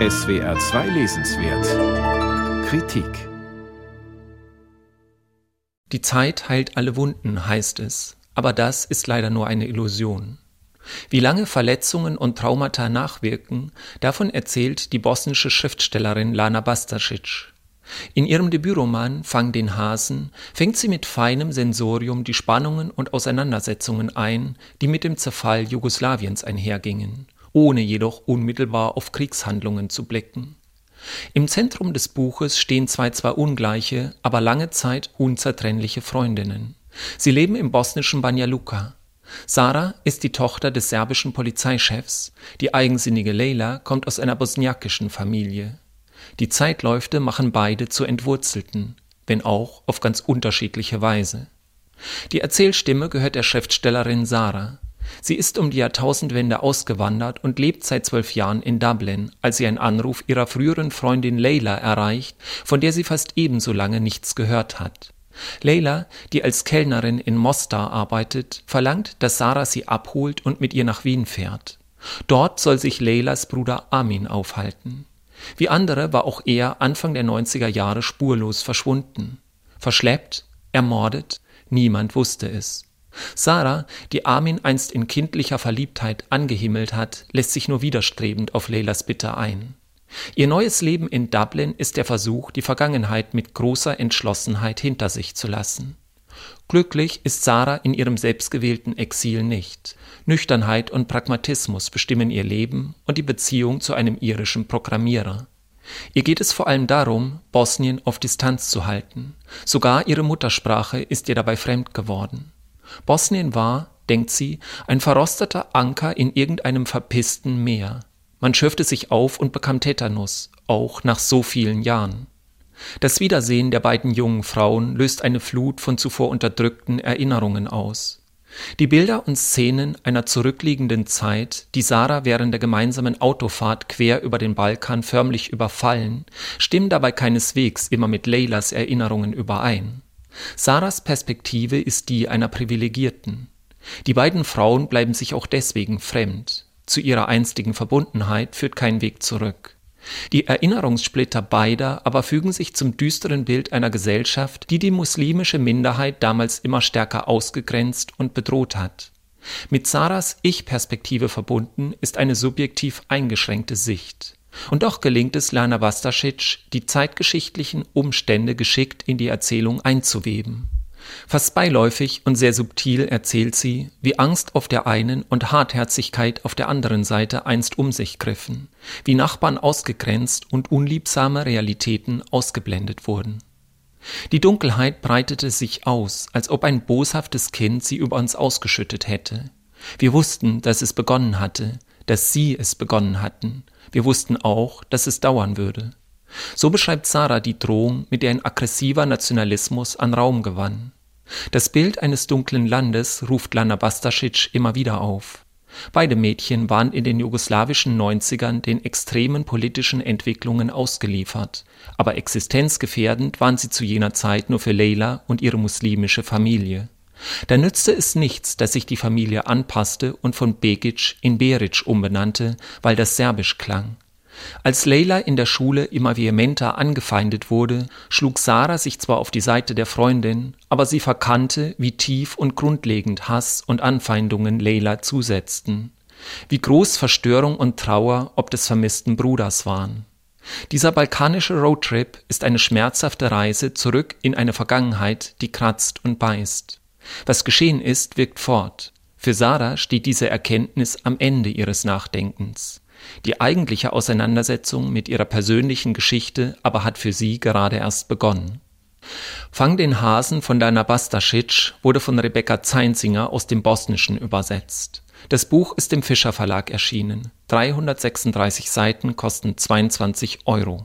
SWR 2 Lesenswert Kritik Die Zeit heilt alle Wunden, heißt es, aber das ist leider nur eine Illusion. Wie lange Verletzungen und Traumata nachwirken, davon erzählt die bosnische Schriftstellerin Lana Bastasic. In ihrem Debütroman Fang den Hasen fängt sie mit feinem Sensorium die Spannungen und Auseinandersetzungen ein, die mit dem Zerfall Jugoslawiens einhergingen, ohne jedoch unmittelbar auf Kriegshandlungen zu blicken. Im Zentrum des Buches stehen zwei zwar ungleiche, aber lange Zeit unzertrennliche Freundinnen. Sie leben im bosnischen Banja Luka. Sarah ist die Tochter des serbischen Polizeichefs, die eigensinnige Leila kommt aus einer bosniakischen Familie. Die Zeitläufte machen beide zu Entwurzelten, wenn auch auf ganz unterschiedliche Weise. Die Erzählstimme gehört der Schriftstellerin Sarah. Sie ist um die Jahrtausendwende ausgewandert und lebt seit zwölf Jahren in Dublin, als sie einen Anruf ihrer früheren Freundin Leila erreicht, von der sie fast ebenso lange nichts gehört hat. Leila, die als Kellnerin in Mostar arbeitet, verlangt, dass Sarah sie abholt und mit ihr nach Wien fährt. Dort soll sich Leilas Bruder Armin aufhalten. Wie andere war auch er Anfang der 90er Jahre spurlos verschwunden. Verschleppt, ermordet, niemand wusste es. Sarah, die Armin einst in kindlicher Verliebtheit angehimmelt hat, lässt sich nur widerstrebend auf Leylas Bitte ein. Ihr neues Leben in Dublin ist der Versuch, die Vergangenheit mit großer Entschlossenheit hinter sich zu lassen. Glücklich ist Sarah in ihrem selbstgewählten Exil nicht. Nüchternheit und Pragmatismus bestimmen ihr Leben und die Beziehung zu einem irischen Programmierer. Ihr geht es vor allem darum, Bosnien auf Distanz zu halten. Sogar ihre Muttersprache ist ihr dabei fremd geworden. Bosnien war, denkt sie, ein verrosteter Anker in irgendeinem verpissten Meer. Man schürfte sich auf und bekam Tetanus, auch nach so vielen Jahren. Das Wiedersehen der beiden jungen Frauen löst eine Flut von zuvor unterdrückten Erinnerungen aus. Die Bilder und Szenen einer zurückliegenden Zeit, die Sarah während der gemeinsamen Autofahrt quer über den Balkan förmlich überfallen, stimmen dabei keineswegs immer mit Leylas Erinnerungen überein. Sarahs Perspektive ist die einer Privilegierten. Die beiden Frauen bleiben sich auch deswegen fremd. Zu ihrer einstigen Verbundenheit führt kein Weg zurück. Die Erinnerungssplitter beider aber fügen sich zum düsteren Bild einer Gesellschaft, die die muslimische Minderheit damals immer stärker ausgegrenzt und bedroht hat. Mit Sarahs Ich-Perspektive verbunden ist eine subjektiv eingeschränkte Sicht. Und doch gelingt es Lana Vastasic, die zeitgeschichtlichen Umstände geschickt in die Erzählung einzuweben. Fast beiläufig und sehr subtil erzählt sie, wie Angst auf der einen und Hartherzigkeit auf der anderen Seite einst um sich griffen, wie Nachbarn ausgegrenzt und unliebsame Realitäten ausgeblendet wurden. Die Dunkelheit breitete sich aus, als ob ein boshaftes Kind sie über uns ausgeschüttet hätte. Wir wussten, dass es begonnen hatte, dass sie es begonnen hatten. Wir wussten auch, dass es dauern würde. So beschreibt Sarah die Drohung, mit der ein aggressiver Nationalismus an Raum gewann. Das Bild eines dunklen Landes ruft Lana Bastasic immer wieder auf. Beide Mädchen waren in den jugoslawischen 90ern den extremen politischen Entwicklungen ausgeliefert, aber existenzgefährdend waren sie zu jener Zeit nur für Leila und ihre muslimische Familie. Da nützte es nichts, dass sich die Familie anpasste und von Begic in Beric umbenannte, weil das serbisch klang. Als Leila in der Schule immer vehementer angefeindet wurde, schlug Sarah sich zwar auf die Seite der Freundin, aber sie verkannte, wie tief und grundlegend Hass und Anfeindungen Leila zusetzten, wie groß Verstörung und Trauer ob des vermissten Bruders waren. Dieser balkanische Roadtrip ist eine schmerzhafte Reise zurück in eine Vergangenheit, die kratzt und beißt. Was geschehen ist, wirkt fort. Für Sarah steht diese Erkenntnis am Ende ihres Nachdenkens. Die eigentliche Auseinandersetzung mit ihrer persönlichen Geschichte aber hat für sie gerade erst begonnen. Fang den Hasen von Dana Bastasic wurde von Rebecca Zeinzinger aus dem Bosnischen übersetzt. Das Buch ist im Fischer Verlag erschienen. 336 Seiten kosten 22 Euro.